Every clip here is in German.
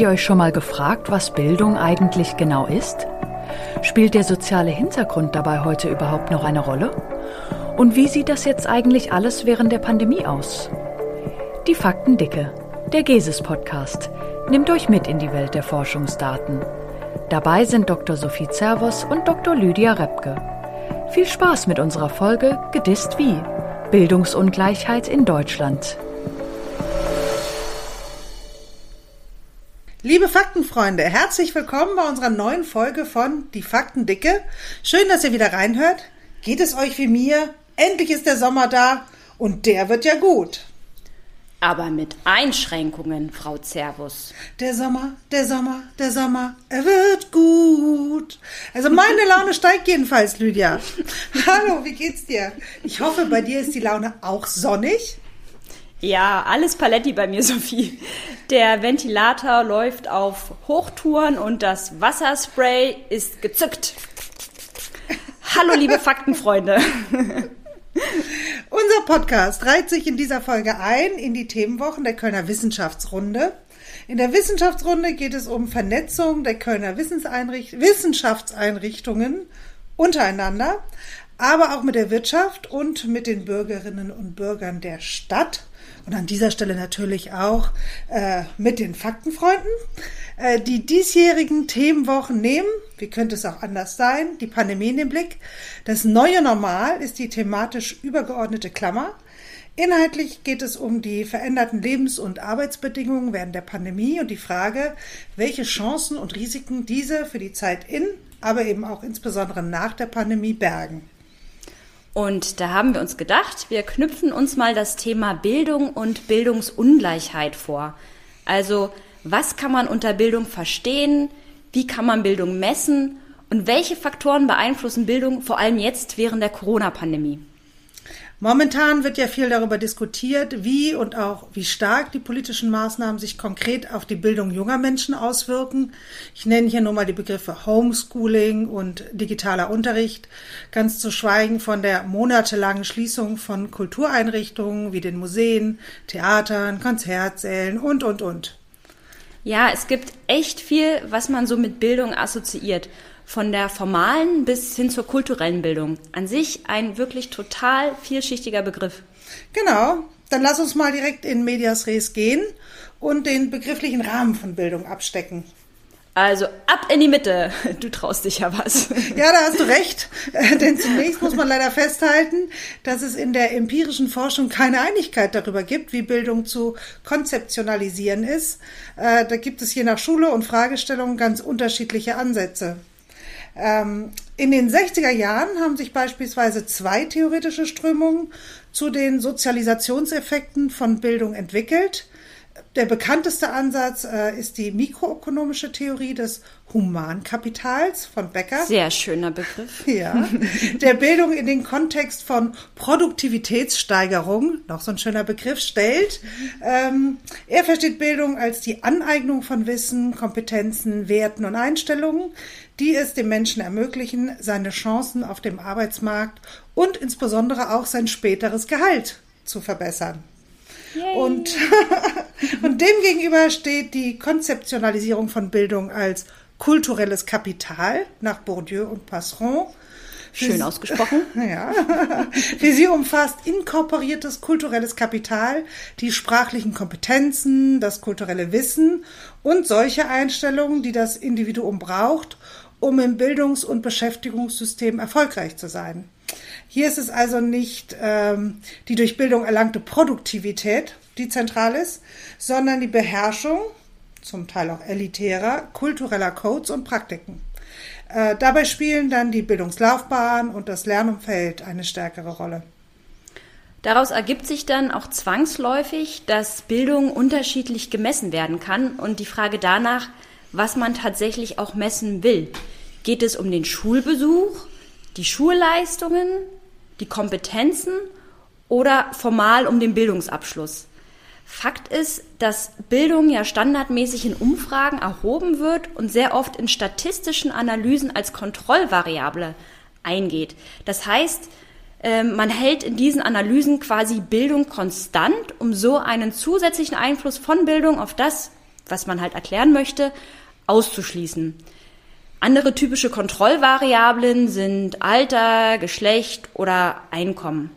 Ihr euch schon mal gefragt, was Bildung eigentlich genau ist? Spielt der soziale Hintergrund dabei heute überhaupt noch eine Rolle? Und wie sieht das jetzt eigentlich alles während der Pandemie aus? Die Faktendicke, der GESIS-Podcast, nimmt euch mit in die Welt der Forschungsdaten. Dabei sind Dr. Sophie Zervos und Dr. Lydia Repke. Viel Spaß mit unserer Folge Gedisst wie Bildungsungleichheit in Deutschland. Liebe Faktenfreunde, herzlich willkommen bei unserer neuen Folge von Die Faktendicke. Schön, dass ihr wieder reinhört. Geht es euch wie mir? Endlich ist der Sommer da und der wird ja gut. Aber mit Einschränkungen, Frau Zervus. Der Sommer, der Sommer, der Sommer, er wird gut. Also meine Laune steigt jedenfalls, Lydia. Hallo, wie geht's dir? Ich hoffe, bei dir ist die Laune auch sonnig. Ja, alles Paletti bei mir, Sophie. Der Ventilator läuft auf Hochtouren und das Wasserspray ist gezückt. Hallo, liebe Faktenfreunde. Unser Podcast reiht sich in dieser Folge ein in die Themenwochen der Kölner Wissenschaftsrunde. In der Wissenschaftsrunde geht es um Vernetzung der Kölner Wissenschaftseinrichtungen untereinander, aber auch mit der Wirtschaft und mit den Bürgerinnen und Bürgern der Stadt und an dieser Stelle natürlich auch äh, mit den Faktenfreunden, äh, die diesjährigen Themenwochen nehmen. Wie könnte es auch anders sein? Die Pandemie in den Blick. Das neue Normal ist die thematisch übergeordnete Klammer. Inhaltlich geht es um die veränderten Lebens- und Arbeitsbedingungen während der Pandemie und die Frage, welche Chancen und Risiken diese für die Zeit in, aber eben auch insbesondere nach der Pandemie bergen. Und da haben wir uns gedacht, wir knüpfen uns mal das Thema Bildung und Bildungsungleichheit vor. Also, was kann man unter Bildung verstehen? Wie kann man Bildung messen? Und welche Faktoren beeinflussen Bildung vor allem jetzt während der Corona-Pandemie? Momentan wird ja viel darüber diskutiert, wie und auch wie stark die politischen Maßnahmen sich konkret auf die Bildung junger Menschen auswirken. Ich nenne hier nur mal die Begriffe Homeschooling und digitaler Unterricht, ganz zu schweigen von der monatelangen Schließung von Kultureinrichtungen wie den Museen, Theatern, Konzertsälen und, und, und. Ja, es gibt echt viel, was man so mit Bildung assoziiert von der formalen bis hin zur kulturellen Bildung. An sich ein wirklich total vielschichtiger Begriff. Genau. Dann lass uns mal direkt in Medias Res gehen und den begrifflichen Rahmen von Bildung abstecken. Also ab in die Mitte. Du traust dich ja was. Ja, da hast du recht. Denn zunächst muss man leider festhalten, dass es in der empirischen Forschung keine Einigkeit darüber gibt, wie Bildung zu konzeptionalisieren ist. Äh, da gibt es je nach Schule und Fragestellung ganz unterschiedliche Ansätze. Ähm, in den 60er Jahren haben sich beispielsweise zwei theoretische Strömungen zu den Sozialisationseffekten von Bildung entwickelt. Der bekannteste Ansatz äh, ist die mikroökonomische Theorie des Humankapitals von Becker. Sehr schöner Begriff. Ja. Der Bildung in den Kontext von Produktivitätssteigerung, noch so ein schöner Begriff, stellt. Ähm, er versteht Bildung als die Aneignung von Wissen, Kompetenzen, Werten und Einstellungen, die es dem Menschen ermöglichen, seine Chancen auf dem Arbeitsmarkt und insbesondere auch sein späteres Gehalt zu verbessern. Und, und dem gegenüber steht die Konzeptionalisierung von Bildung als kulturelles Kapital nach Bourdieu und Passeron. Schön ausgesprochen. Ja. Für sie umfasst inkorporiertes kulturelles Kapital, die sprachlichen Kompetenzen, das kulturelle Wissen und solche Einstellungen, die das Individuum braucht, um im Bildungs- und Beschäftigungssystem erfolgreich zu sein. Hier ist es also nicht ähm, die durch Bildung erlangte Produktivität, die zentral ist, sondern die Beherrschung, zum Teil auch elitärer, kultureller Codes und Praktiken. Äh, dabei spielen dann die Bildungslaufbahn und das Lernumfeld eine stärkere Rolle. Daraus ergibt sich dann auch zwangsläufig, dass Bildung unterschiedlich gemessen werden kann und die Frage danach, was man tatsächlich auch messen will. Geht es um den Schulbesuch, die Schulleistungen, die Kompetenzen oder formal um den Bildungsabschluss. Fakt ist, dass Bildung ja standardmäßig in Umfragen erhoben wird und sehr oft in statistischen Analysen als Kontrollvariable eingeht. Das heißt, ähm, man hält in diesen Analysen quasi Bildung konstant, um so einen zusätzlichen Einfluss von Bildung auf das, was man halt erklären möchte, auszuschließen. Andere typische Kontrollvariablen sind Alter, Geschlecht oder Einkommen.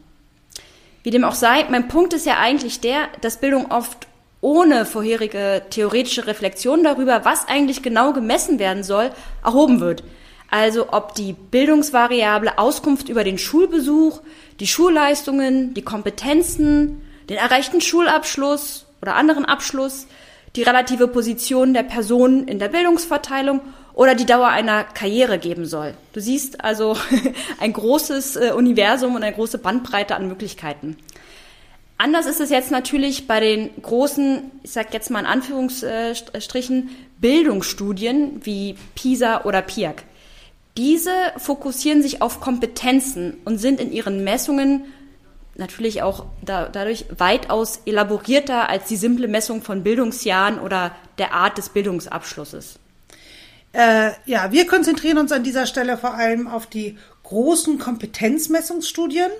Wie dem auch sei, mein Punkt ist ja eigentlich der, dass Bildung oft ohne vorherige theoretische Reflexion darüber, was eigentlich genau gemessen werden soll, erhoben wird. Also ob die Bildungsvariable Auskunft über den Schulbesuch, die Schulleistungen, die Kompetenzen, den erreichten Schulabschluss oder anderen Abschluss, die relative Position der Person in der Bildungsverteilung oder die Dauer einer Karriere geben soll. Du siehst also ein großes äh, Universum und eine große Bandbreite an Möglichkeiten. Anders ist es jetzt natürlich bei den großen, ich sag jetzt mal in Anführungsstrichen, Bildungsstudien wie PISA oder PIAC. Diese fokussieren sich auf Kompetenzen und sind in ihren Messungen natürlich auch da, dadurch weitaus elaborierter als die simple Messung von Bildungsjahren oder der Art des Bildungsabschlusses. Äh, ja, wir konzentrieren uns an dieser Stelle vor allem auf die großen Kompetenzmessungsstudien.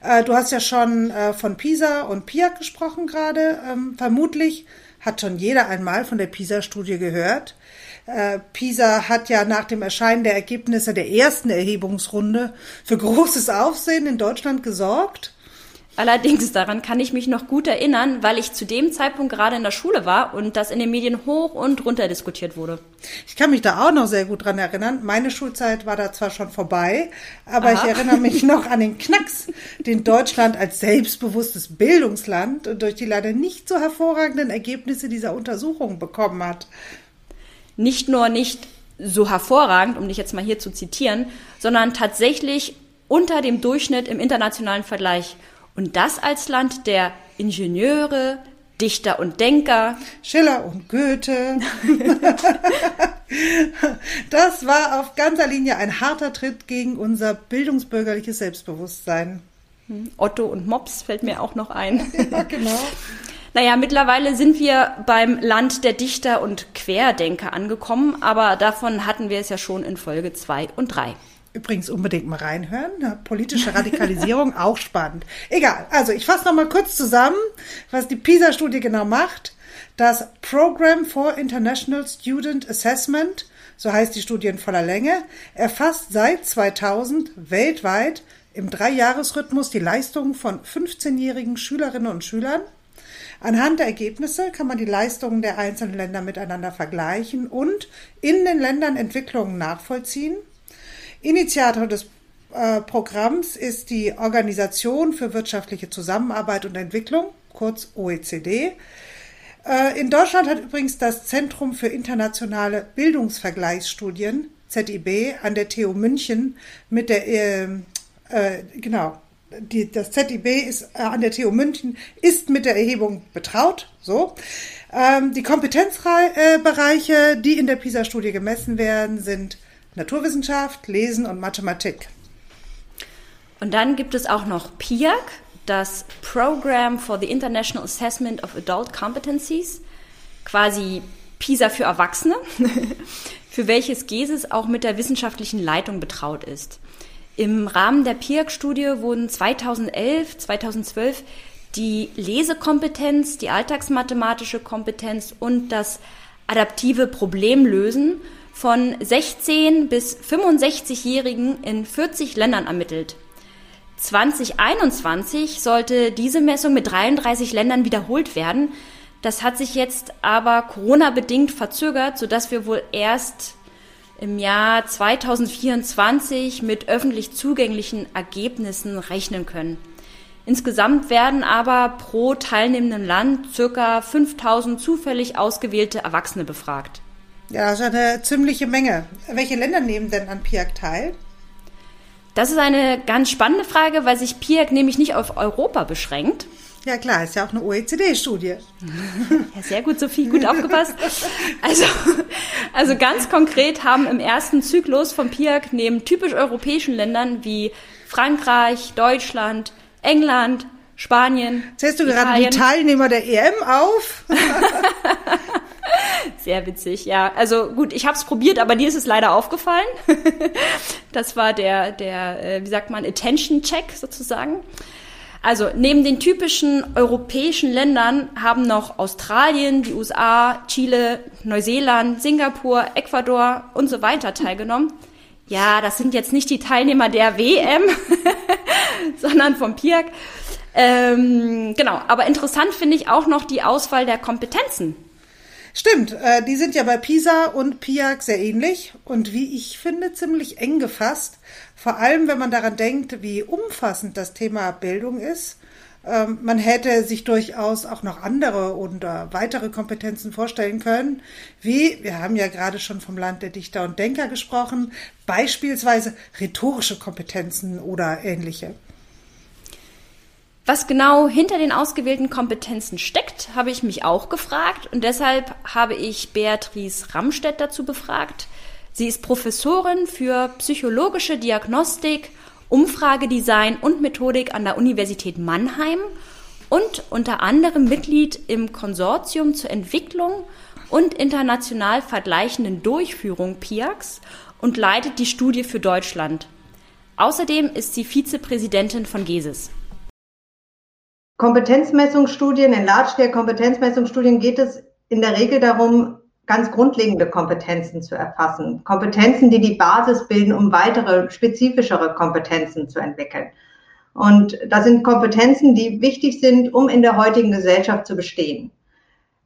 Äh, du hast ja schon äh, von PISA und PIAC gesprochen gerade. Ähm, vermutlich hat schon jeder einmal von der PISA-Studie gehört. Äh, PISA hat ja nach dem Erscheinen der Ergebnisse der ersten Erhebungsrunde für großes Aufsehen in Deutschland gesorgt. Allerdings, daran kann ich mich noch gut erinnern, weil ich zu dem Zeitpunkt gerade in der Schule war und das in den Medien hoch und runter diskutiert wurde. Ich kann mich da auch noch sehr gut dran erinnern. Meine Schulzeit war da zwar schon vorbei, aber Aha. ich erinnere mich noch an den Knacks, den Deutschland als selbstbewusstes Bildungsland durch die leider nicht so hervorragenden Ergebnisse dieser Untersuchung bekommen hat. Nicht nur nicht so hervorragend, um dich jetzt mal hier zu zitieren, sondern tatsächlich unter dem Durchschnitt im internationalen Vergleich. Und das als Land der Ingenieure, Dichter und Denker. Schiller und Goethe. das war auf ganzer Linie ein harter Tritt gegen unser bildungsbürgerliches Selbstbewusstsein. Hm, Otto und Mops fällt mir auch noch ein. Ja, genau. Naja, mittlerweile sind wir beim Land der Dichter und Querdenker angekommen, aber davon hatten wir es ja schon in Folge 2 und 3. Übrigens unbedingt mal reinhören. Ne? Politische Radikalisierung auch spannend. Egal. Also ich fasse noch mal kurz zusammen, was die PISA-Studie genau macht. Das Program for International Student Assessment, so heißt die Studie in voller Länge, erfasst seit 2000 weltweit im Dreijahresrhythmus die Leistungen von 15-jährigen Schülerinnen und Schülern. Anhand der Ergebnisse kann man die Leistungen der einzelnen Länder miteinander vergleichen und in den Ländern Entwicklungen nachvollziehen. Initiator des äh, Programms ist die Organisation für wirtschaftliche Zusammenarbeit und Entwicklung, kurz OECD. Äh, in Deutschland hat übrigens das Zentrum für internationale Bildungsvergleichsstudien, ZIB, an der TU München mit der, äh, äh, genau, die, das ZIB ist äh, an der TU München, ist mit der Erhebung betraut, so. Ähm, die Kompetenzbereiche, die in der PISA-Studie gemessen werden, sind Naturwissenschaft, Lesen und Mathematik. Und dann gibt es auch noch PIAC, das Program for the International Assessment of Adult Competencies, quasi PISA für Erwachsene, für welches GESIS auch mit der wissenschaftlichen Leitung betraut ist. Im Rahmen der PIAC-Studie wurden 2011, 2012 die Lesekompetenz, die alltagsmathematische Kompetenz und das adaptive Problemlösen von 16 bis 65-Jährigen in 40 Ländern ermittelt. 2021 sollte diese Messung mit 33 Ländern wiederholt werden. Das hat sich jetzt aber Corona-bedingt verzögert, sodass wir wohl erst im Jahr 2024 mit öffentlich zugänglichen Ergebnissen rechnen können. Insgesamt werden aber pro teilnehmendem Land circa 5000 zufällig ausgewählte Erwachsene befragt. Ja, das ist eine ziemliche Menge. Welche Länder nehmen denn an PIAC teil? Das ist eine ganz spannende Frage, weil sich PIAC nämlich nicht auf Europa beschränkt. Ja klar, ist ja auch eine OECD-Studie. Ja, sehr gut, Sophie, gut aufgepasst. Also, also ganz konkret haben im ersten Zyklus von PIAC neben typisch europäischen Ländern wie Frankreich, Deutschland, England, Spanien. Zählst du Italien. gerade die Teilnehmer der EM auf? Sehr witzig, ja. Also gut, ich habe es probiert, aber dir ist es leider aufgefallen. das war der, der, äh, wie sagt man, Attention-Check sozusagen. Also neben den typischen europäischen Ländern haben noch Australien, die USA, Chile, Neuseeland, Singapur, Ecuador und so weiter teilgenommen. Ja, das sind jetzt nicht die Teilnehmer der WM, sondern vom PIAC. Ähm, genau, aber interessant finde ich auch noch die Auswahl der Kompetenzen. Stimmt, äh, die sind ja bei PISA und PIAC sehr ähnlich und wie ich finde, ziemlich eng gefasst. Vor allem, wenn man daran denkt, wie umfassend das Thema Bildung ist. Ähm, man hätte sich durchaus auch noch andere oder weitere Kompetenzen vorstellen können, wie, wir haben ja gerade schon vom Land der Dichter und Denker gesprochen, beispielsweise rhetorische Kompetenzen oder ähnliche. Was genau hinter den ausgewählten Kompetenzen steckt, habe ich mich auch gefragt und deshalb habe ich Beatrice Ramstedt dazu befragt. Sie ist Professorin für psychologische Diagnostik, Umfragedesign und Methodik an der Universität Mannheim und unter anderem Mitglied im Konsortium zur Entwicklung und international vergleichenden Durchführung PIAX und leitet die Studie für Deutschland. Außerdem ist sie Vizepräsidentin von GESIS. Kompetenzmessungsstudien, in Large-Scale-Kompetenzmessungsstudien geht es in der Regel darum, ganz grundlegende Kompetenzen zu erfassen. Kompetenzen, die die Basis bilden, um weitere spezifischere Kompetenzen zu entwickeln. Und das sind Kompetenzen, die wichtig sind, um in der heutigen Gesellschaft zu bestehen.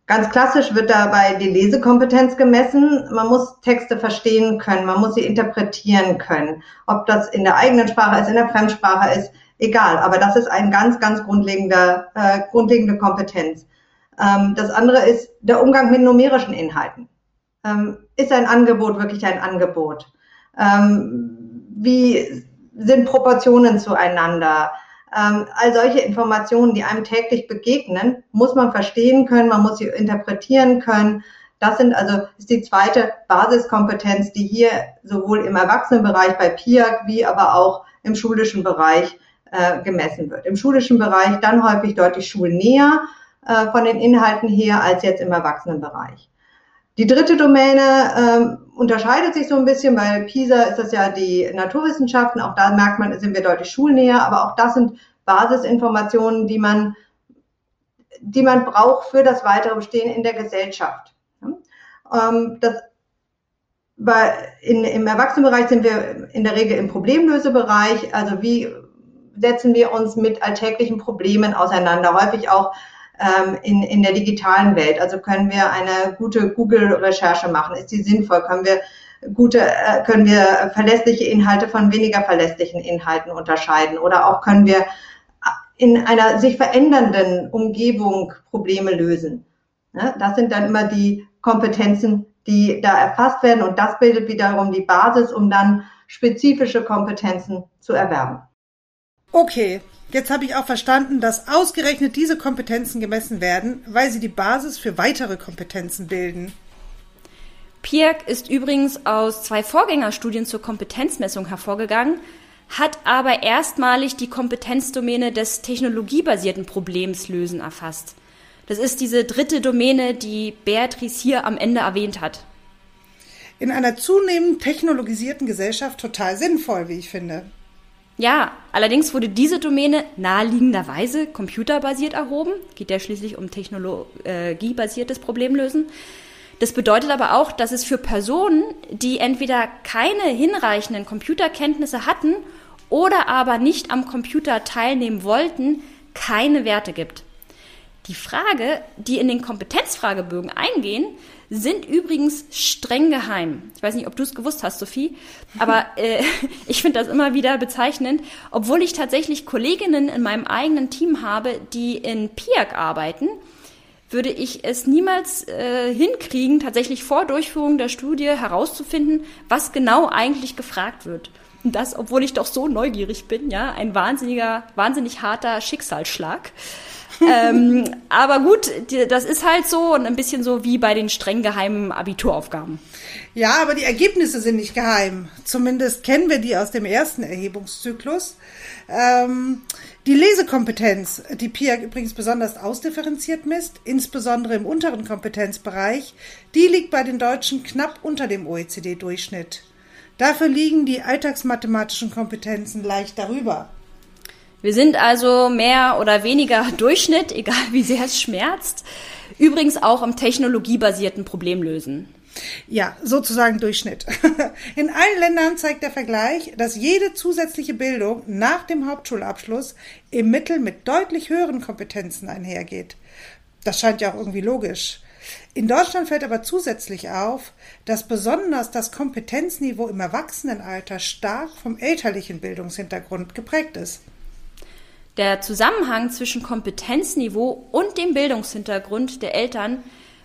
Ganz klassisch wird dabei die Lesekompetenz gemessen. Man muss Texte verstehen können, man muss sie interpretieren können. Ob das in der eigenen Sprache ist, in der Fremdsprache ist, egal. Aber das ist ein ganz, ganz grundlegender, äh, grundlegende Kompetenz. Ähm, das andere ist der Umgang mit numerischen Inhalten. Ähm, ist ein Angebot wirklich ein Angebot? Ähm, wie sind Proportionen zueinander? Ähm, all solche Informationen, die einem täglich begegnen, muss man verstehen können, man muss sie interpretieren können. Das sind also ist die zweite Basiskompetenz, die hier sowohl im Erwachsenenbereich bei PIAC wie aber auch im schulischen Bereich äh, gemessen wird. Im schulischen Bereich dann häufig deutlich schulnäher äh, von den Inhalten her als jetzt im Erwachsenenbereich. Die dritte Domäne ähm, unterscheidet sich so ein bisschen, weil PISA ist das ja die Naturwissenschaften, auch da merkt man, sind wir deutlich schulnäher, aber auch das sind Basisinformationen, die man, die man braucht für das weitere Bestehen in der Gesellschaft. Ähm, das, bei, in, Im Erwachsenenbereich sind wir in der Regel im Problemlösebereich, also wie setzen wir uns mit alltäglichen Problemen auseinander, häufig auch ähm, in, in der digitalen Welt. Also können wir eine gute Google-Recherche machen? Ist die sinnvoll? Können wir gute, äh, können wir verlässliche Inhalte von weniger verlässlichen Inhalten unterscheiden? Oder auch können wir in einer sich verändernden Umgebung Probleme lösen? Ne? Das sind dann immer die Kompetenzen, die da erfasst werden und das bildet wiederum die Basis, um dann spezifische Kompetenzen zu erwerben. Okay, Jetzt habe ich auch verstanden, dass ausgerechnet diese Kompetenzen gemessen werden, weil sie die Basis für weitere Kompetenzen bilden. PIAC ist übrigens aus zwei Vorgängerstudien zur Kompetenzmessung hervorgegangen, hat aber erstmalig die Kompetenzdomäne des technologiebasierten Problemslösen erfasst. Das ist diese dritte Domäne, die Beatrice hier am Ende erwähnt hat. In einer zunehmend technologisierten Gesellschaft total sinnvoll, wie ich finde. Ja, allerdings wurde diese Domäne naheliegenderweise computerbasiert erhoben. Geht ja schließlich um technologiebasiertes Problemlösen. Das bedeutet aber auch, dass es für Personen, die entweder keine hinreichenden Computerkenntnisse hatten oder aber nicht am Computer teilnehmen wollten, keine Werte gibt. Die Frage, die in den Kompetenzfragebögen eingehen, sind übrigens streng geheim. Ich weiß nicht, ob du es gewusst hast, Sophie, aber äh, ich finde das immer wieder bezeichnend, obwohl ich tatsächlich Kolleginnen in meinem eigenen Team habe, die in PIAC arbeiten, würde ich es niemals äh, hinkriegen, tatsächlich vor Durchführung der Studie herauszufinden, was genau eigentlich gefragt wird. Und das, obwohl ich doch so neugierig bin, ja, ein wahnsinniger, wahnsinnig harter Schicksalsschlag ähm, aber gut, das ist halt so und ein bisschen so wie bei den streng geheimen Abituraufgaben. Ja, aber die Ergebnisse sind nicht geheim. Zumindest kennen wir die aus dem ersten Erhebungszyklus. Ähm, die Lesekompetenz, die PIAC übrigens besonders ausdifferenziert misst, insbesondere im unteren Kompetenzbereich, die liegt bei den Deutschen knapp unter dem OECD-Durchschnitt. Dafür liegen die alltagsmathematischen Kompetenzen leicht darüber. Wir sind also mehr oder weniger Durchschnitt, egal wie sehr es schmerzt. Übrigens auch im technologiebasierten Problemlösen. Ja, sozusagen Durchschnitt. In allen Ländern zeigt der Vergleich, dass jede zusätzliche Bildung nach dem Hauptschulabschluss im Mittel mit deutlich höheren Kompetenzen einhergeht. Das scheint ja auch irgendwie logisch. In Deutschland fällt aber zusätzlich auf, dass besonders das Kompetenzniveau im Erwachsenenalter stark vom elterlichen Bildungshintergrund geprägt ist. Der Zusammenhang zwischen Kompetenzniveau und dem Bildungshintergrund der Eltern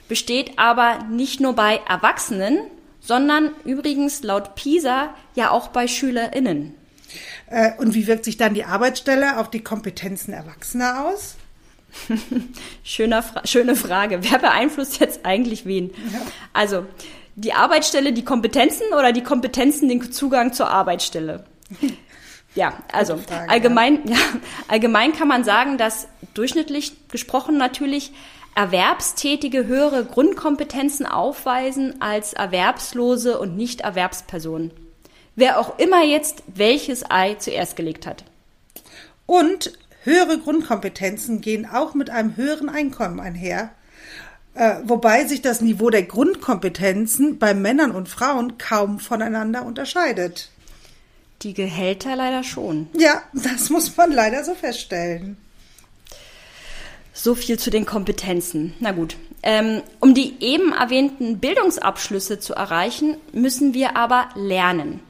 besteht aber nicht nur bei Erwachsenen, sondern übrigens laut PISA ja auch bei Schülerinnen. Äh, und wie wirkt sich dann die Arbeitsstelle auf die Kompetenzen Erwachsener aus? Schöner Fra schöne Frage. Wer beeinflusst jetzt eigentlich wen? Ja. Also, die Arbeitsstelle die Kompetenzen oder die Kompetenzen den Zugang zur Arbeitsstelle? Ja, also Frage, allgemein, ja. ja, allgemein kann man sagen, dass durchschnittlich gesprochen natürlich Erwerbstätige höhere Grundkompetenzen aufweisen als Erwerbslose und Nicht-Erwerbspersonen. Wer auch immer jetzt welches Ei zuerst gelegt hat. Und höhere Grundkompetenzen gehen auch mit einem höheren Einkommen einher, äh, wobei sich das Niveau der Grundkompetenzen bei Männern und Frauen kaum voneinander unterscheidet. Die Gehälter leider schon. Ja, das muss man leider so feststellen. So viel zu den Kompetenzen. Na gut. Ähm, um die eben erwähnten Bildungsabschlüsse zu erreichen, müssen wir aber lernen.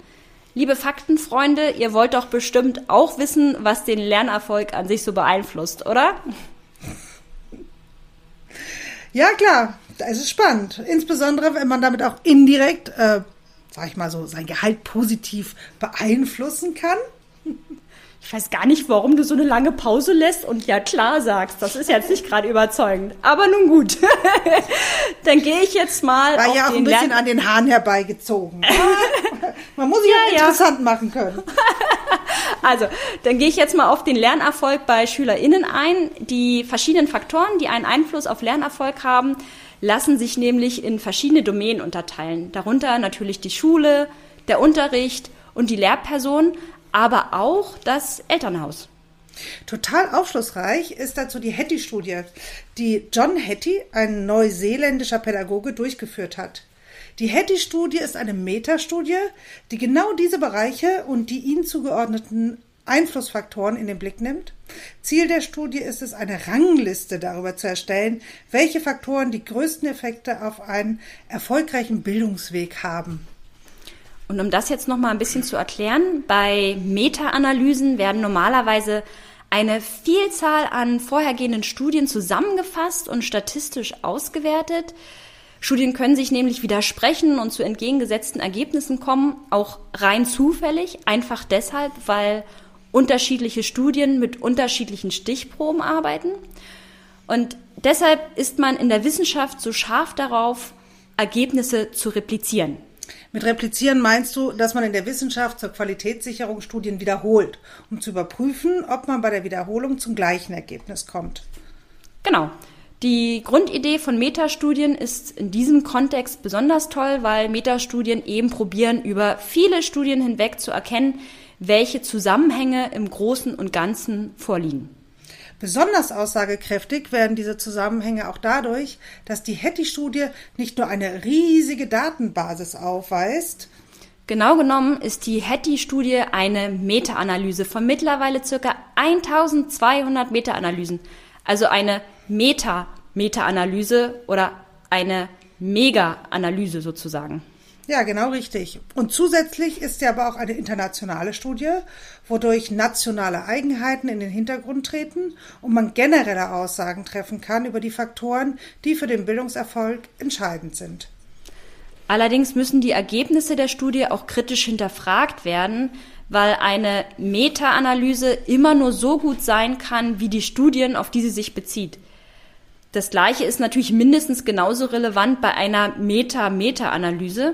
Liebe Faktenfreunde, ihr wollt doch bestimmt auch wissen, was den Lernerfolg an sich so beeinflusst, oder? Ja, klar. Es ist spannend. Insbesondere, wenn man damit auch indirekt, äh, sag ich mal so, sein Gehalt positiv beeinflussen kann. Ich weiß gar nicht, warum du so eine lange Pause lässt und ja klar sagst. Das ist jetzt nicht gerade überzeugend. Aber nun gut. Dann gehe ich jetzt mal. War ja auch ein bisschen Lern an den Haaren herbeigezogen. Man muss sich ja, ja interessant machen können. Also, dann gehe ich jetzt mal auf den Lernerfolg bei SchülerInnen ein. Die verschiedenen Faktoren, die einen Einfluss auf Lernerfolg haben, lassen sich nämlich in verschiedene Domänen unterteilen. Darunter natürlich die Schule, der Unterricht und die Lehrperson, aber auch das Elternhaus. Total aufschlussreich ist dazu die Hattie-Studie, die John Hattie, ein neuseeländischer Pädagoge, durchgeführt hat. Die Hattie-Studie ist eine Metastudie, die genau diese Bereiche und die ihnen zugeordneten Einflussfaktoren in den Blick nimmt. Ziel der Studie ist es, eine Rangliste darüber zu erstellen, welche Faktoren die größten Effekte auf einen erfolgreichen Bildungsweg haben. Und um das jetzt noch mal ein bisschen zu erklären, bei Meta-Analysen werden normalerweise eine Vielzahl an vorhergehenden Studien zusammengefasst und statistisch ausgewertet. Studien können sich nämlich widersprechen und zu entgegengesetzten Ergebnissen kommen, auch rein zufällig, einfach deshalb, weil unterschiedliche Studien mit unterschiedlichen Stichproben arbeiten. Und deshalb ist man in der Wissenschaft so scharf darauf, Ergebnisse zu replizieren. Mit replizieren meinst du, dass man in der Wissenschaft zur Qualitätssicherung Studien wiederholt, um zu überprüfen, ob man bei der Wiederholung zum gleichen Ergebnis kommt. Genau. Die Grundidee von Metastudien ist in diesem Kontext besonders toll, weil Metastudien eben probieren, über viele Studien hinweg zu erkennen, welche Zusammenhänge im Großen und Ganzen vorliegen. Besonders aussagekräftig werden diese Zusammenhänge auch dadurch, dass die Hattie-Studie nicht nur eine riesige Datenbasis aufweist, Genau genommen ist die Hattie-Studie eine Meta-Analyse von mittlerweile circa 1200 Meta-Analysen. Also eine Meta-Meta-Analyse oder eine Mega-Analyse sozusagen. Ja, genau richtig. Und zusätzlich ist ja aber auch eine internationale Studie, wodurch nationale Eigenheiten in den Hintergrund treten und man generelle Aussagen treffen kann über die Faktoren, die für den Bildungserfolg entscheidend sind. Allerdings müssen die Ergebnisse der Studie auch kritisch hinterfragt werden, weil eine Meta-Analyse immer nur so gut sein kann, wie die Studien, auf die sie sich bezieht. Das Gleiche ist natürlich mindestens genauso relevant bei einer Meta-Meta-Analyse.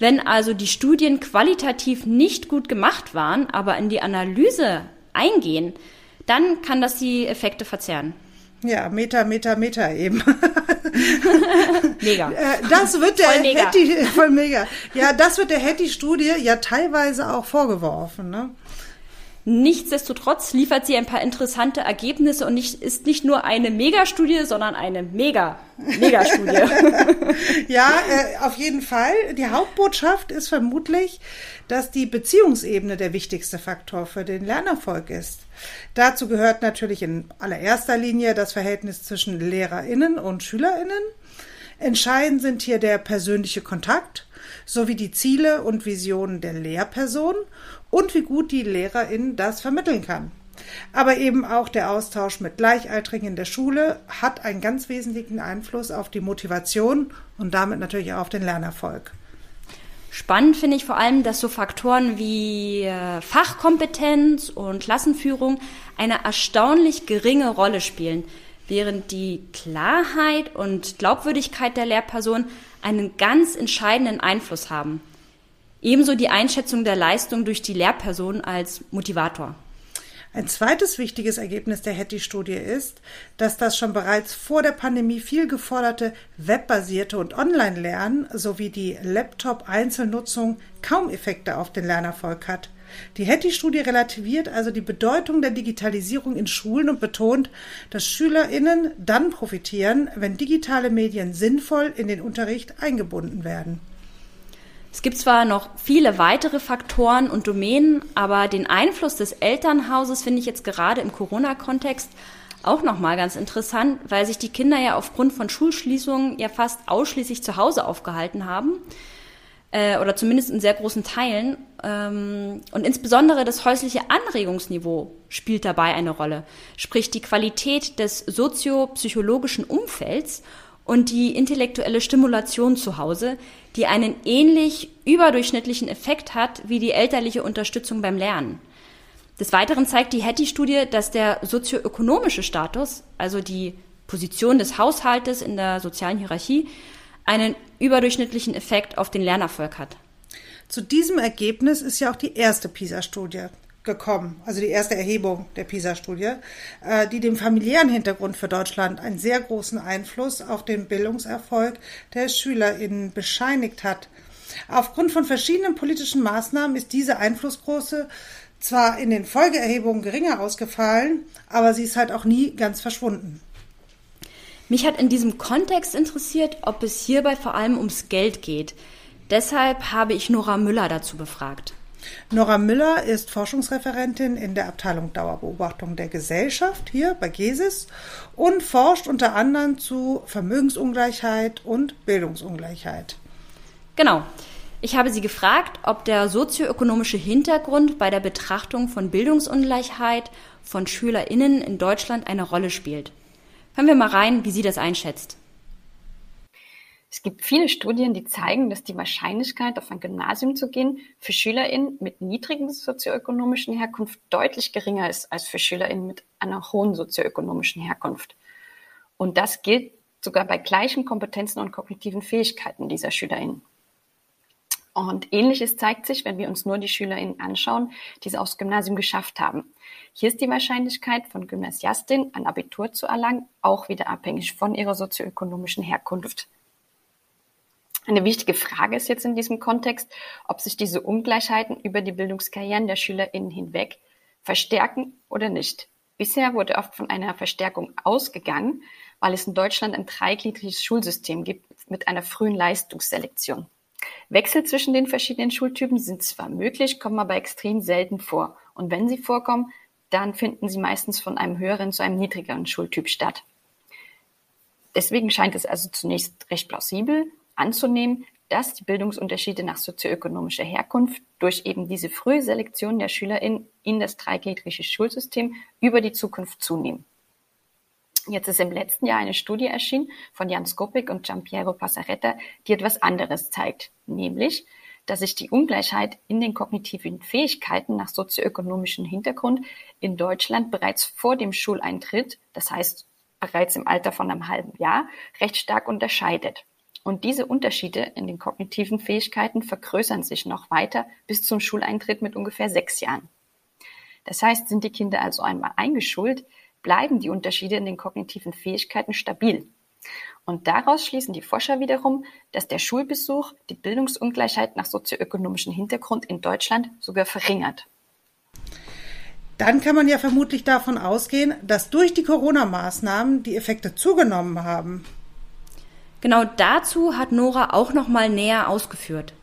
Wenn also die Studien qualitativ nicht gut gemacht waren, aber in die Analyse eingehen, dann kann das die Effekte verzerren. Ja, Meta, Meta, Meta eben. mega. Äh, das wird der voll mega. Hattie, voll mega. Ja, das wird der Hattie-Studie ja teilweise auch vorgeworfen. Ne? Nichtsdestotrotz liefert sie ein paar interessante Ergebnisse und nicht, ist nicht nur eine Megastudie, sondern eine Mega, Megastudie. ja, äh, auf jeden Fall. Die Hauptbotschaft ist vermutlich, dass die Beziehungsebene der wichtigste Faktor für den Lernerfolg ist. Dazu gehört natürlich in allererster Linie das Verhältnis zwischen LehrerInnen und SchülerInnen. Entscheidend sind hier der persönliche Kontakt sowie die Ziele und Visionen der Lehrperson und wie gut die Lehrerin das vermitteln kann. Aber eben auch der Austausch mit Gleichaltrigen in der Schule hat einen ganz wesentlichen Einfluss auf die Motivation und damit natürlich auch auf den Lernerfolg. Spannend finde ich vor allem, dass so Faktoren wie äh, Fachkompetenz und Klassenführung eine erstaunlich geringe Rolle spielen, während die Klarheit und Glaubwürdigkeit der Lehrperson einen ganz entscheidenden Einfluss haben. Ebenso die Einschätzung der Leistung durch die Lehrperson als Motivator. Ein zweites wichtiges Ergebnis der Hattie-Studie ist, dass das schon bereits vor der Pandemie viel geforderte webbasierte und Online-Lernen sowie die Laptop-Einzelnutzung kaum Effekte auf den Lernerfolg hat. Die Hattie-Studie relativiert also die Bedeutung der Digitalisierung in Schulen und betont, dass SchülerInnen dann profitieren, wenn digitale Medien sinnvoll in den Unterricht eingebunden werden. Es gibt zwar noch viele weitere Faktoren und Domänen, aber den Einfluss des Elternhauses finde ich jetzt gerade im Corona-Kontext auch nochmal ganz interessant, weil sich die Kinder ja aufgrund von Schulschließungen ja fast ausschließlich zu Hause aufgehalten haben äh, oder zumindest in sehr großen Teilen. Ähm, und insbesondere das häusliche Anregungsniveau spielt dabei eine Rolle, sprich die Qualität des soziopsychologischen Umfelds und die intellektuelle Stimulation zu Hause, die einen ähnlich überdurchschnittlichen Effekt hat wie die elterliche Unterstützung beim Lernen. Des Weiteren zeigt die Hattie-Studie, dass der sozioökonomische Status, also die Position des Haushaltes in der sozialen Hierarchie, einen überdurchschnittlichen Effekt auf den Lernerfolg hat. Zu diesem Ergebnis ist ja auch die erste PISA-Studie gekommen, also die erste Erhebung der PISA-Studie, äh, die dem familiären Hintergrund für Deutschland einen sehr großen Einfluss auf den Bildungserfolg der SchülerInnen bescheinigt hat. Aufgrund von verschiedenen politischen Maßnahmen ist diese Einflussgroße zwar in den Folgeerhebungen geringer ausgefallen, aber sie ist halt auch nie ganz verschwunden. Mich hat in diesem Kontext interessiert, ob es hierbei vor allem ums Geld geht. Deshalb habe ich Nora Müller dazu befragt. Nora Müller ist Forschungsreferentin in der Abteilung Dauerbeobachtung der Gesellschaft hier bei GESIS und forscht unter anderem zu Vermögensungleichheit und Bildungsungleichheit. Genau. Ich habe sie gefragt, ob der sozioökonomische Hintergrund bei der Betrachtung von Bildungsungleichheit von SchülerInnen in Deutschland eine Rolle spielt. Hören wir mal rein, wie sie das einschätzt. Es gibt viele Studien, die zeigen, dass die Wahrscheinlichkeit, auf ein Gymnasium zu gehen, für SchülerInnen mit niedrigen sozioökonomischen Herkunft deutlich geringer ist als für SchülerInnen mit einer hohen sozioökonomischen Herkunft. Und das gilt sogar bei gleichen Kompetenzen und kognitiven Fähigkeiten dieser SchülerInnen. Und ähnliches zeigt sich, wenn wir uns nur die SchülerInnen anschauen, die es aufs Gymnasium geschafft haben. Hier ist die Wahrscheinlichkeit von Gymnasiastin ein Abitur zu erlangen auch wieder abhängig von ihrer sozioökonomischen Herkunft. Eine wichtige Frage ist jetzt in diesem Kontext, ob sich diese Ungleichheiten über die Bildungskarrieren der SchülerInnen hinweg verstärken oder nicht. Bisher wurde oft von einer Verstärkung ausgegangen, weil es in Deutschland ein dreigliedriges Schulsystem gibt mit einer frühen Leistungsselektion. Wechsel zwischen den verschiedenen Schultypen sind zwar möglich, kommen aber extrem selten vor. Und wenn sie vorkommen, dann finden sie meistens von einem höheren zu einem niedrigeren Schultyp statt. Deswegen scheint es also zunächst recht plausibel, anzunehmen, dass die Bildungsunterschiede nach sozioökonomischer Herkunft durch eben diese frühe Selektion der SchülerInnen in das dreigliedrige Schulsystem über die Zukunft zunehmen. Jetzt ist im letzten Jahr eine Studie erschienen von Jan Skopik und Giampiero Passaretta, die etwas anderes zeigt, nämlich, dass sich die Ungleichheit in den kognitiven Fähigkeiten nach sozioökonomischem Hintergrund in Deutschland bereits vor dem Schuleintritt, das heißt bereits im Alter von einem halben Jahr, recht stark unterscheidet. Und diese Unterschiede in den kognitiven Fähigkeiten vergrößern sich noch weiter bis zum Schuleintritt mit ungefähr sechs Jahren. Das heißt, sind die Kinder also einmal eingeschult, bleiben die Unterschiede in den kognitiven Fähigkeiten stabil. Und daraus schließen die Forscher wiederum, dass der Schulbesuch die Bildungsungleichheit nach sozioökonomischem Hintergrund in Deutschland sogar verringert. dann kann man ja vermutlich davon ausgehen, dass durch die Corona-Maßnahmen die Effekte zugenommen haben. Genau dazu hat Nora auch noch mal näher ausgeführt.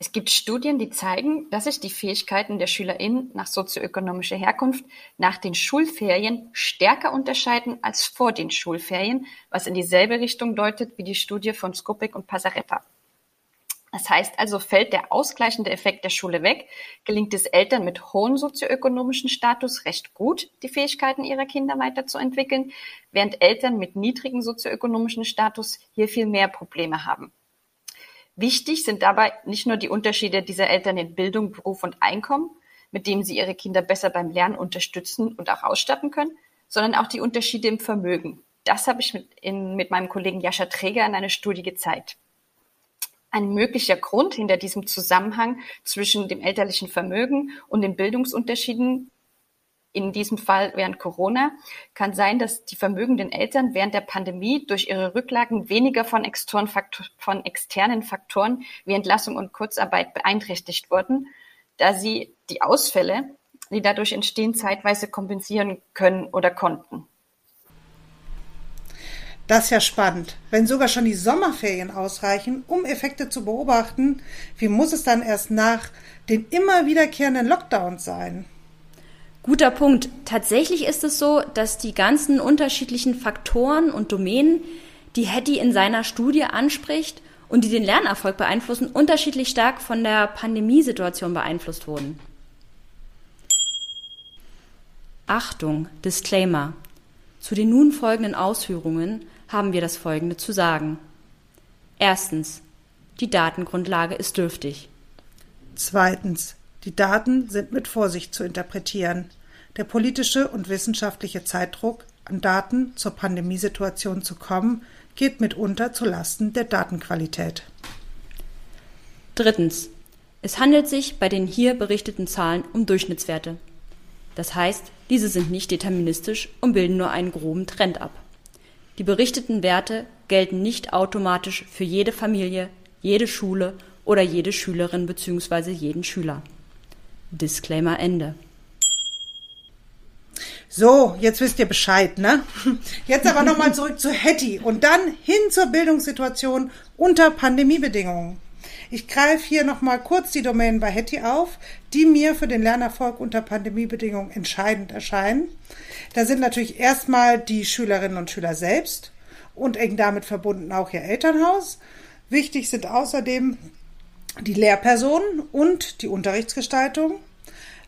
Es gibt Studien, die zeigen, dass sich die Fähigkeiten der SchülerInnen nach sozioökonomischer Herkunft nach den Schulferien stärker unterscheiden als vor den Schulferien, was in dieselbe Richtung deutet wie die Studie von Skopik und Pasaretta. Das heißt also, fällt der ausgleichende Effekt der Schule weg, gelingt es Eltern mit hohem sozioökonomischen Status recht gut, die Fähigkeiten ihrer Kinder weiterzuentwickeln, während Eltern mit niedrigem sozioökonomischen Status hier viel mehr Probleme haben. Wichtig sind dabei nicht nur die Unterschiede dieser Eltern in Bildung, Beruf und Einkommen, mit dem sie ihre Kinder besser beim Lernen unterstützen und auch ausstatten können, sondern auch die Unterschiede im Vermögen. Das habe ich mit, in, mit meinem Kollegen Jascha Träger in einer Studie gezeigt. Ein möglicher Grund hinter diesem Zusammenhang zwischen dem elterlichen Vermögen und den Bildungsunterschieden in diesem Fall während Corona, kann sein, dass die vermögenden Eltern während der Pandemie durch ihre Rücklagen weniger von, externen Faktoren wie Entlassung und Kurzarbeit beeinträchtigt wurden, da sie die Ausfälle, die dadurch entstehen, zeitweise kompensieren können oder konnten. Das ist ja spannend. Wenn sogar schon die Sommerferien ausreichen, um Effekte zu beobachten, wie muss es dann erst nach den immer wiederkehrenden Lockdowns sein? Guter Punkt. Tatsächlich ist es so, dass die ganzen unterschiedlichen Faktoren und Domänen, die Hetty in seiner Studie anspricht und die den Lernerfolg beeinflussen, unterschiedlich stark von der Pandemiesituation beeinflusst wurden. Achtung, Disclaimer. Zu den nun folgenden Ausführungen haben wir das Folgende zu sagen. Erstens. Die Datengrundlage ist dürftig. Zweitens. Die Daten sind mit Vorsicht zu interpretieren. Der politische und wissenschaftliche Zeitdruck, an Daten zur Pandemiesituation zu kommen, geht mitunter zu Lasten der Datenqualität. Drittens. Es handelt sich bei den hier berichteten Zahlen um Durchschnittswerte. Das heißt, diese sind nicht deterministisch und bilden nur einen groben Trend ab. Die berichteten Werte gelten nicht automatisch für jede Familie, jede Schule oder jede Schülerin bzw. jeden Schüler. Disclaimer Ende. So, jetzt wisst ihr Bescheid, ne? Jetzt aber nochmal zurück zu Hetty und dann hin zur Bildungssituation unter Pandemiebedingungen. Ich greife hier nochmal kurz die Domänen bei Hetty auf, die mir für den Lernerfolg unter Pandemiebedingungen entscheidend erscheinen. Da sind natürlich erstmal die Schülerinnen und Schüler selbst und eng damit verbunden auch ihr Elternhaus. Wichtig sind außerdem die Lehrpersonen und die Unterrichtsgestaltung.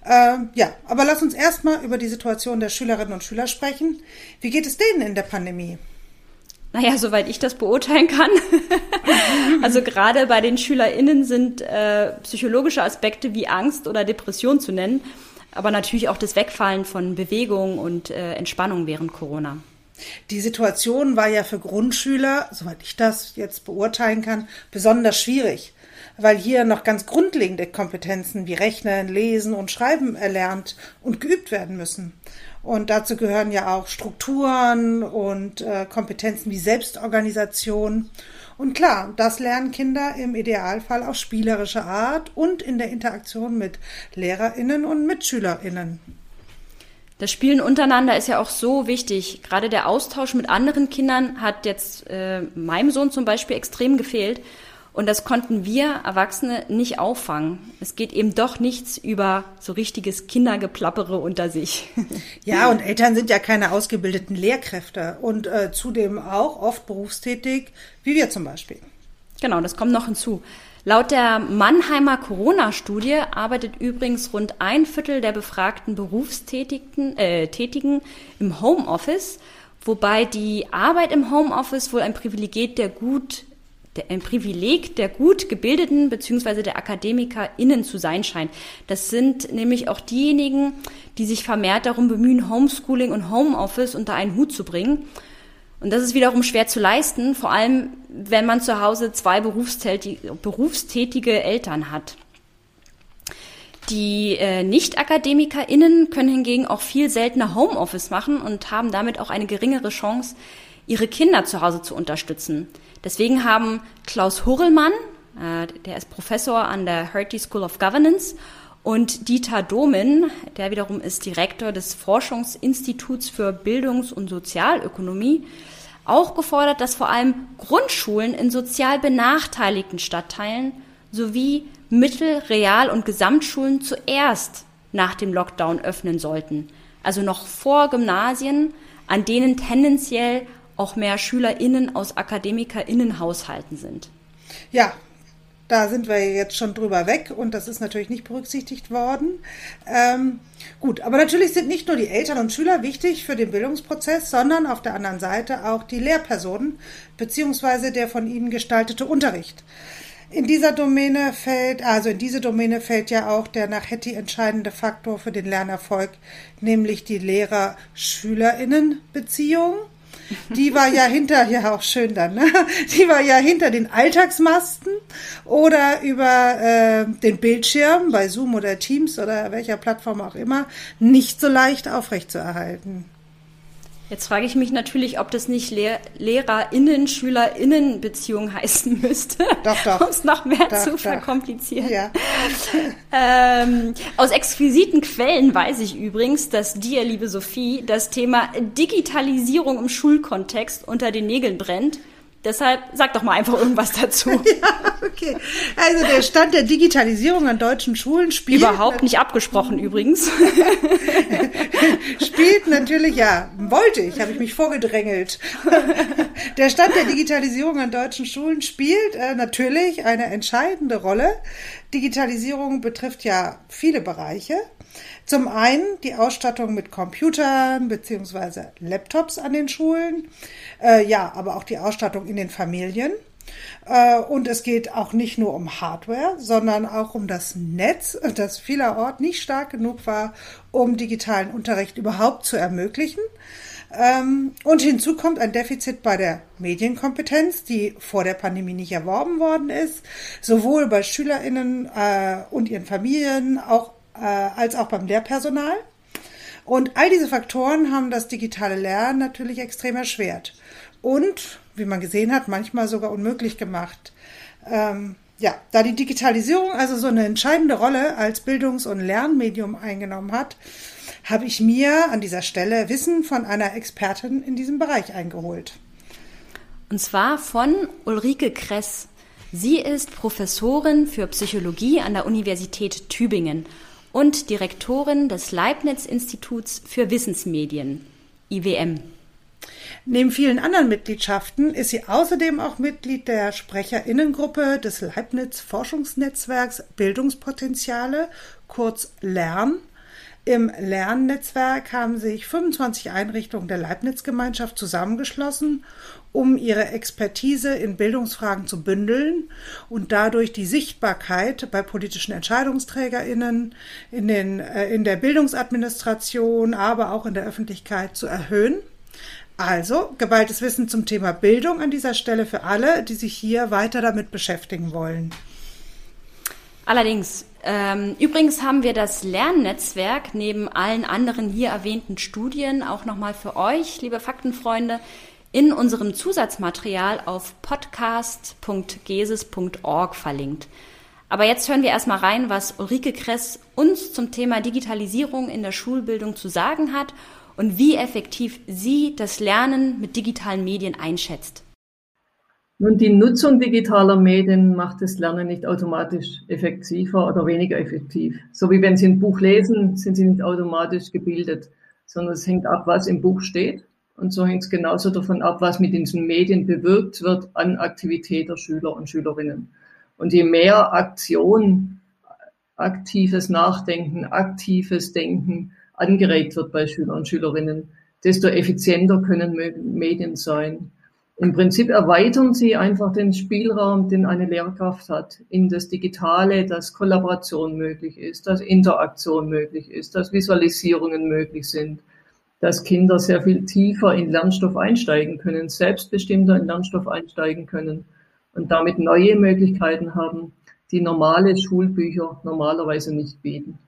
Äh, ja, aber lass uns erstmal über die Situation der Schülerinnen und Schüler sprechen. Wie geht es denen in der Pandemie? Naja, soweit ich das beurteilen kann. also gerade bei den SchülerInnen sind äh, psychologische Aspekte wie Angst oder Depression zu nennen, aber natürlich auch das Wegfallen von Bewegung und äh, Entspannung während Corona. Die Situation war ja für Grundschüler, soweit ich das jetzt beurteilen kann, besonders schwierig, weil hier noch ganz grundlegende Kompetenzen wie Rechnen, Lesen und Schreiben erlernt und geübt werden müssen. Und dazu gehören ja auch Strukturen und äh, Kompetenzen wie Selbstorganisation. Und klar, das lernen Kinder im Idealfall auf spielerische Art und in der Interaktion mit Lehrerinnen und Mitschülerinnen. Das Spielen untereinander ist ja auch so wichtig. Gerade der Austausch mit anderen Kindern hat jetzt äh, meinem Sohn zum Beispiel extrem gefehlt. Und das konnten wir Erwachsene nicht auffangen. Es geht eben doch nichts über so richtiges Kindergeplappere unter sich. Ja, und Eltern sind ja keine ausgebildeten Lehrkräfte und äh, zudem auch oft berufstätig, wie wir zum Beispiel. Genau, das kommt noch hinzu. Laut der Mannheimer Corona-Studie arbeitet übrigens rund ein Viertel der befragten Berufstätigen äh, Tätigen im Homeoffice, wobei die Arbeit im Homeoffice wohl ein Privileg der gut der, ein Privileg der gut gebildeten bzw. der AkademikerInnen zu sein scheint. Das sind nämlich auch diejenigen, die sich vermehrt darum bemühen, Homeschooling und Homeoffice unter einen Hut zu bringen. Und das ist wiederum schwer zu leisten, vor allem wenn man zu Hause zwei berufstätige Eltern hat. Die äh, Nicht-AkademikerInnen können hingegen auch viel seltener Homeoffice machen und haben damit auch eine geringere Chance, ihre Kinder zu Hause zu unterstützen. Deswegen haben Klaus Hurrellmann, äh, der ist Professor an der Hertie School of Governance, Und Dieter Domen, der wiederum ist Direktor des Forschungsinstituts für Bildungs- und Sozialökonomie, auch gefordert, dass vor allem Grundschulen in sozial benachteiligten Stadtteilen sowie Mittel-, Real- und Gesamtschulen zuerst nach dem Lockdown öffnen sollten. Also noch vor Gymnasien, an denen tendenziell auch mehr SchülerInnen aus AkademikerInnenhaushalten sind. Ja, da sind wir jetzt schon drüber weg und das ist natürlich nicht berücksichtigt worden. Ähm, gut, aber natürlich sind nicht nur die Eltern und Schüler wichtig für den Bildungsprozess, sondern auf der anderen Seite auch die Lehrpersonen beziehungsweise der von ihnen gestaltete Unterricht. In dieser Domäne fällt, also in diese Domäne fällt ja auch der nach Hetty entscheidende Faktor für den Lernerfolg, nämlich die Lehrer-SchülerInnen-Beziehung. Die war ja hinter, ja auch schön dann, ne? Die war ja hinter den Alltagsmasten oder über äh, den Bildschirm bei Zoom oder Teams oder welcher Plattform auch immer nicht so leicht aufrechtzuerhalten. Jetzt frage ich mich natürlich, ob das nicht Lehr LehrerInnen, SchülerInnen-Beziehung heißen müsste. Doch, doch. Um es noch mehr doch, zu doch. verkomplizieren. Ja. Ähm, aus exquisiten Quellen weiß ich übrigens, dass dir, liebe Sophie, das Thema Digitalisierung im Schulkontext unter den Nägeln brennt. Deshalb sag doch mal einfach irgendwas dazu. ja, okay. Also der Stand der Digitalisierung an deutschen Schulen spielt Überhaupt nicht abgesprochen übrigens. spielt natürlich, ja, wollte ich, habe ich mich vorgedrängelt. Der Stand der Digitalisierung an deutschen Schulen spielt äh, natürlich eine entscheidende Rolle. Digitalisierung betrifft ja viele Bereiche. Zum einen die Ausstattung mit Computern beziehungsweise Laptops an den Schulen, äh, ja, aber auch die Ausstattung in den Familien. Äh, und es geht auch nicht nur um Hardware, sondern auch um das Netz, das vielerorts nicht stark genug war, um digitalen Unterricht überhaupt zu ermöglichen. Ähm, und hinzu kommt ein Defizit bei der Medienkompetenz, die vor der Pandemie nicht erworben worden ist, sowohl bei SchülerInnen äh, und ihren Familien auch, äh, als auch beim Lehrpersonal. Und all diese Faktoren haben das digitale Lernen natürlich extrem erschwert. Und, wie man gesehen hat, manchmal sogar unmöglich gemacht. Ähm, ja, da die Digitalisierung also so eine entscheidende Rolle als Bildungs- und Lernmedium eingenommen hat, habe ich mir an dieser Stelle Wissen von einer Expertin in diesem Bereich eingeholt. Und zwar von Ulrike Kress. Sie ist Professorin für Psychologie an der Universität Tübingen und Direktorin des Leibniz-Instituts für Wissensmedien, IWM. Neben vielen anderen Mitgliedschaften ist sie außerdem auch Mitglied der Sprecherinnengruppe des Leibniz Forschungsnetzwerks Bildungspotenziale, kurz LERN. Im Lernnetzwerk haben sich 25 Einrichtungen der Leibniz-Gemeinschaft zusammengeschlossen, um ihre Expertise in Bildungsfragen zu bündeln und dadurch die Sichtbarkeit bei politischen EntscheidungsträgerInnen, in, den, äh, in der Bildungsadministration, aber auch in der Öffentlichkeit zu erhöhen. Also geballtes Wissen zum Thema Bildung an dieser Stelle für alle, die sich hier weiter damit beschäftigen wollen. Allerdings, ähm, übrigens haben wir das Lernnetzwerk neben allen anderen hier erwähnten Studien auch nochmal für euch, liebe Faktenfreunde, in unserem Zusatzmaterial auf podcast.geses.org verlinkt. Aber jetzt hören wir erstmal rein, was Ulrike Kress uns zum Thema Digitalisierung in der Schulbildung zu sagen hat und wie effektiv sie das Lernen mit digitalen Medien einschätzt. Nun, die Nutzung digitaler Medien macht das Lernen nicht automatisch effektiver oder weniger effektiv. So wie wenn Sie ein Buch lesen, sind Sie nicht automatisch gebildet, sondern es hängt ab, was im Buch steht. Und so hängt es genauso davon ab, was mit diesen Medien bewirkt wird an Aktivität der Schüler und Schülerinnen. Und je mehr Aktion, aktives Nachdenken, aktives Denken angeregt wird bei Schülern und Schülerinnen, desto effizienter können Medien sein. Im Prinzip erweitern sie einfach den Spielraum, den eine Lehrkraft hat, in das Digitale, dass Kollaboration möglich ist, dass Interaktion möglich ist, dass Visualisierungen möglich sind, dass Kinder sehr viel tiefer in Lernstoff einsteigen können, selbstbestimmter in Lernstoff einsteigen können und damit neue Möglichkeiten haben, die normale Schulbücher normalerweise nicht bieten.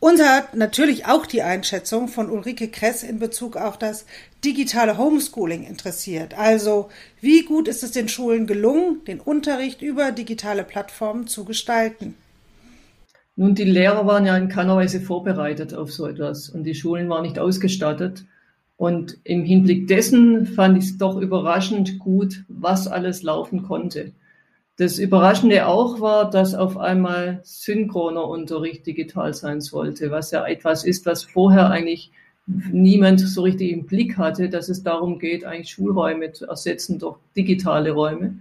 Uns hat natürlich auch die Einschätzung von Ulrike Kress in Bezug auf das digitale Homeschooling interessiert. Also, wie gut ist es den Schulen gelungen, den Unterricht über digitale Plattformen zu gestalten? Nun, die Lehrer waren ja in keiner Weise vorbereitet auf so etwas und die Schulen waren nicht ausgestattet. Und im Hinblick dessen fand ich es doch überraschend gut, was alles laufen konnte. Das Überraschende auch war, dass auf einmal synchroner Unterricht digital sein sollte, was ja etwas ist, was vorher eigentlich niemand so richtig im Blick hatte, dass es darum geht, eigentlich Schulräume zu ersetzen durch digitale Räume.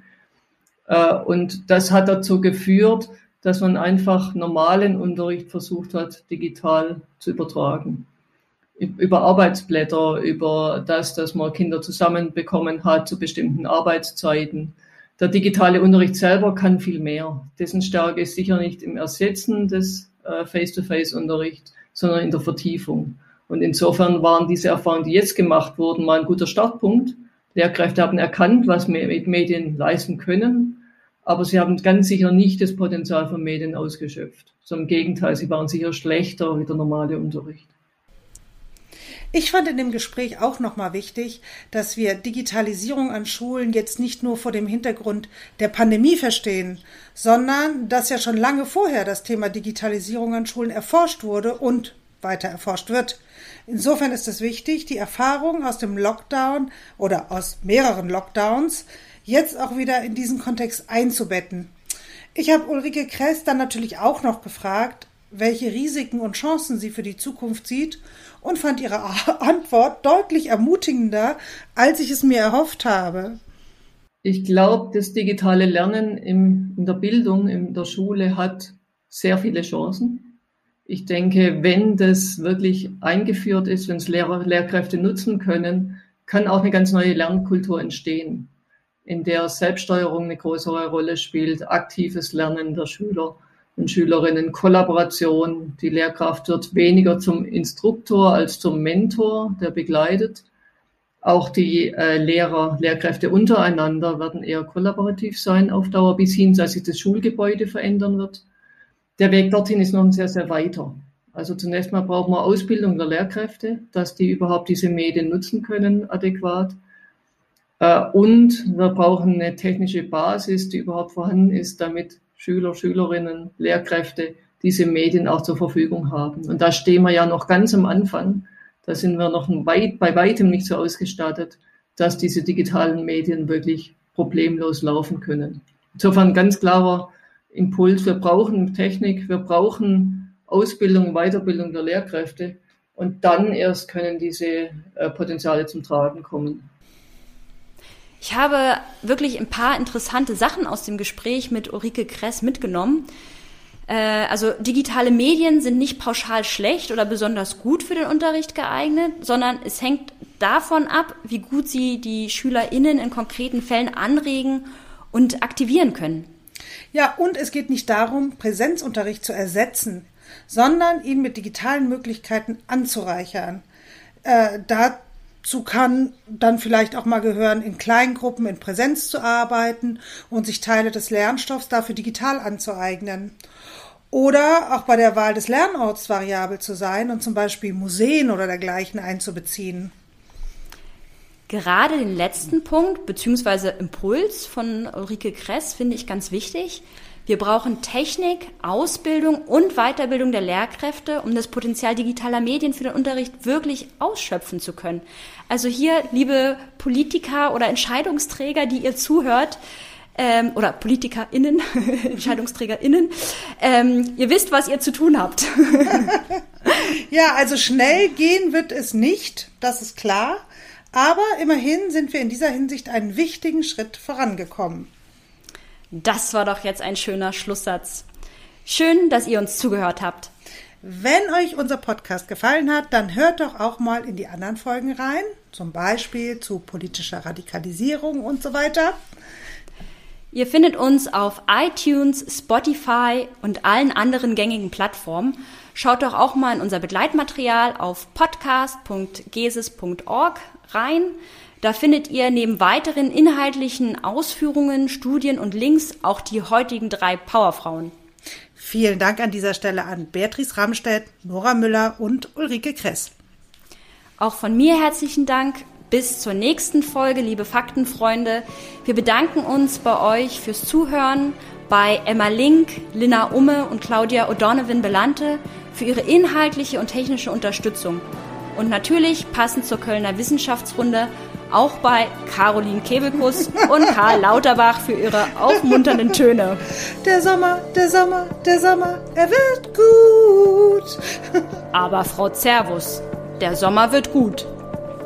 Äh, und das hat dazu geführt, dass man einfach normalen Unterricht versucht hat, digital zu übertragen. Über Arbeitsblätter, über das, dass man Kinder zusammenbekommen hat zu bestimmten Arbeitszeiten, der digitale Unterricht selber kann viel mehr. Dessen Stärke ist sicher nicht im Ersetzen des äh, Face-to-Face-Unterrichts, sondern in der Vertiefung. Und insofern waren diese Erfahrungen, die jetzt gemacht wurden, mal ein guter Startpunkt. Lehrkräfte haben erkannt, was Medien leisten können, aber sie haben ganz sicher nicht das Potenzial von Medien ausgeschöpft. Sondern im Gegenteil, sie waren sicher schlechter wie der normale Unterricht. Ich fand in dem Gespräch auch nochmal wichtig, dass wir Digitalisierung an Schulen jetzt nicht nur vor dem Hintergrund der Pandemie verstehen, sondern dass ja schon lange vorher das Thema Digitalisierung an Schulen erforscht wurde und weiter erforscht wird. Insofern ist es wichtig, die Erfahrung aus dem Lockdown oder aus mehreren Lockdowns jetzt auch wieder in diesen Kontext einzubetten. Ich habe Ulrike Kress dann natürlich auch noch gefragt, welche Risiken und Chancen sie für die Zukunft sieht und fand ihre Antwort deutlich ermutigender, als ich es mir erhofft habe. Ich glaube, das digitale Lernen im, in der Bildung, in der Schule hat sehr viele Chancen. Ich denke, wenn das wirklich eingeführt ist, wenn es Lehrer, Lehrkräfte nutzen können, kann auch eine ganz neue Lernkultur entstehen, in der Selbststeuerung eine größere Rolle spielt, aktives Lernen der Schüler und Schülerinnen Kollaboration. Die Lehrkraft wird weniger zum Instruktor als zum Mentor, der begleitet. Auch die äh, Lehrer, Lehrkräfte untereinander werden eher kollaborativ sein auf Dauer, bis hin, dass sich das Schulgebäude verändern wird. Der Weg dorthin ist noch ein sehr, sehr weiter. Also zunächst mal brauchen wir Ausbildung der Lehrkräfte, dass die überhaupt diese Medien nutzen können adäquat. Äh, und wir brauchen eine technische Basis, die überhaupt vorhanden ist, damit Schüler, Schülerinnen, Lehrkräfte diese Medien auch zur Verfügung haben. Und da stehen wir ja noch ganz am Anfang. Da sind wir noch weit, bei weitem nicht so ausgestattet, dass diese digitalen Medien wirklich problemlos laufen können. Insofern ganz klarer Impuls. Wir brauchen Technik, wir brauchen Ausbildung, Weiterbildung der Lehrkräfte. Und dann erst können diese äh, Potenziale zum Tragen kommen. Ich habe wirklich ein paar interessante Sachen aus dem Gespräch mit Ulrike Kress mitgenommen. Äh, also digitale Medien sind nicht pauschal schlecht oder besonders gut für den Unterricht geeignet, sondern es hängt davon ab, wie gut sie die SchülerInnen in konkreten Fällen anregen und aktivieren können. Ja, und es geht nicht darum, Präsenzunterricht zu ersetzen, sondern ihn mit digitalen Möglichkeiten anzureichern. Äh, da Dazu kann dann vielleicht auch mal gehören, in Kleingruppen in Präsenz zu arbeiten und sich Teile des Lernstoffs dafür digital anzueignen. Oder auch bei der Wahl des Lernorts variabel zu sein und zum Beispiel Museen oder dergleichen einzubeziehen. Gerade den letzten Punkt bzw. Impuls von Ulrike Kress finde ich ganz wichtig. Wir brauchen Technik, Ausbildung und Weiterbildung der Lehrkräfte, um das Potenzial digitaler Medien für den Unterricht wirklich ausschöpfen zu können. Also hier, liebe Politiker oder Entscheidungsträger, die ihr zuhört, ähm, oder PolitikerInnen, EntscheidungsträgerInnen, ähm, ihr wisst, was ihr zu tun habt. ja, also schnell gehen wird es nicht, das ist klar. Aber immerhin sind wir in dieser Hinsicht einen wichtigen Schritt vorangekommen. Das war doch jetzt ein schöner Schlusssatz. Schön, dass ihr uns zugehört habt. Wenn euch unser Podcast gefallen hat, dann hört doch auch mal in die anderen Folgen rein, zum Beispiel zu politischer Radikalisierung und so weiter. Ihr findet uns auf iTunes, Spotify und allen anderen gängigen Plattformen. Schaut doch auch mal in unser Begleitmaterial auf podcast.gesis.org rein. Da findet ihr neben weiteren inhaltlichen Ausführungen, Studien und Links auch die heutigen drei Powerfrauen. Vielen Dank an dieser Stelle an Beatrice Ramstedt, Nora Müller und Ulrike Kress. Auch von mir herzlichen Dank. bis zur nächsten Folge, liebe Faktenfreunde. Wir bedanken uns bei euch fürs Zuhören, bei Emma Link, Lina Umme und Claudia O'Donovan Belante für ihre inhaltliche und technische Unterstützung. Und natürlich passend zur Kölner Wissenschaftsrunde auch bei Caroline Kebekus und Karl Lauterbach für ihre aufmunternden Töne. Der Sommer, der Sommer, der Sommer, er wird gut. Aber Frau Zervus, der Sommer wird gut,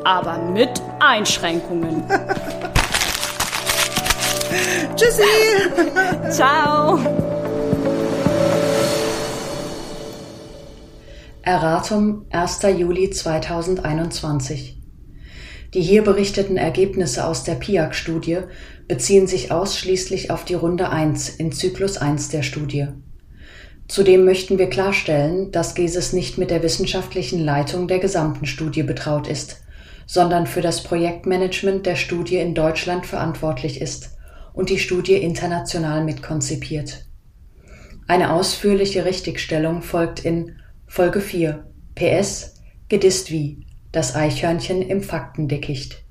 aber mit Einschränkungen. Tschüssi. Ciao. Erratum 1. Juli 2021 Die hier berichteten Ergebnisse aus der PIAC-Studie beziehen sich ausschließlich auf die Runde 1 in Zyklus 1 der Studie. Zudem möchten wir klarstellen, dass GESIS nicht mit der wissenschaftlichen Leitung der gesamten Studie betraut ist, sondern für das Projektmanagement der Studie in Deutschland verantwortlich ist und die Studie international mitkonzipiert. Eine ausführliche Richtigstellung folgt in Folge 4 PS Gedisst wie das Eichhörnchen im Faktendickicht